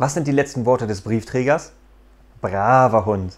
Was sind die letzten Worte des Briefträgers? Braver Hund.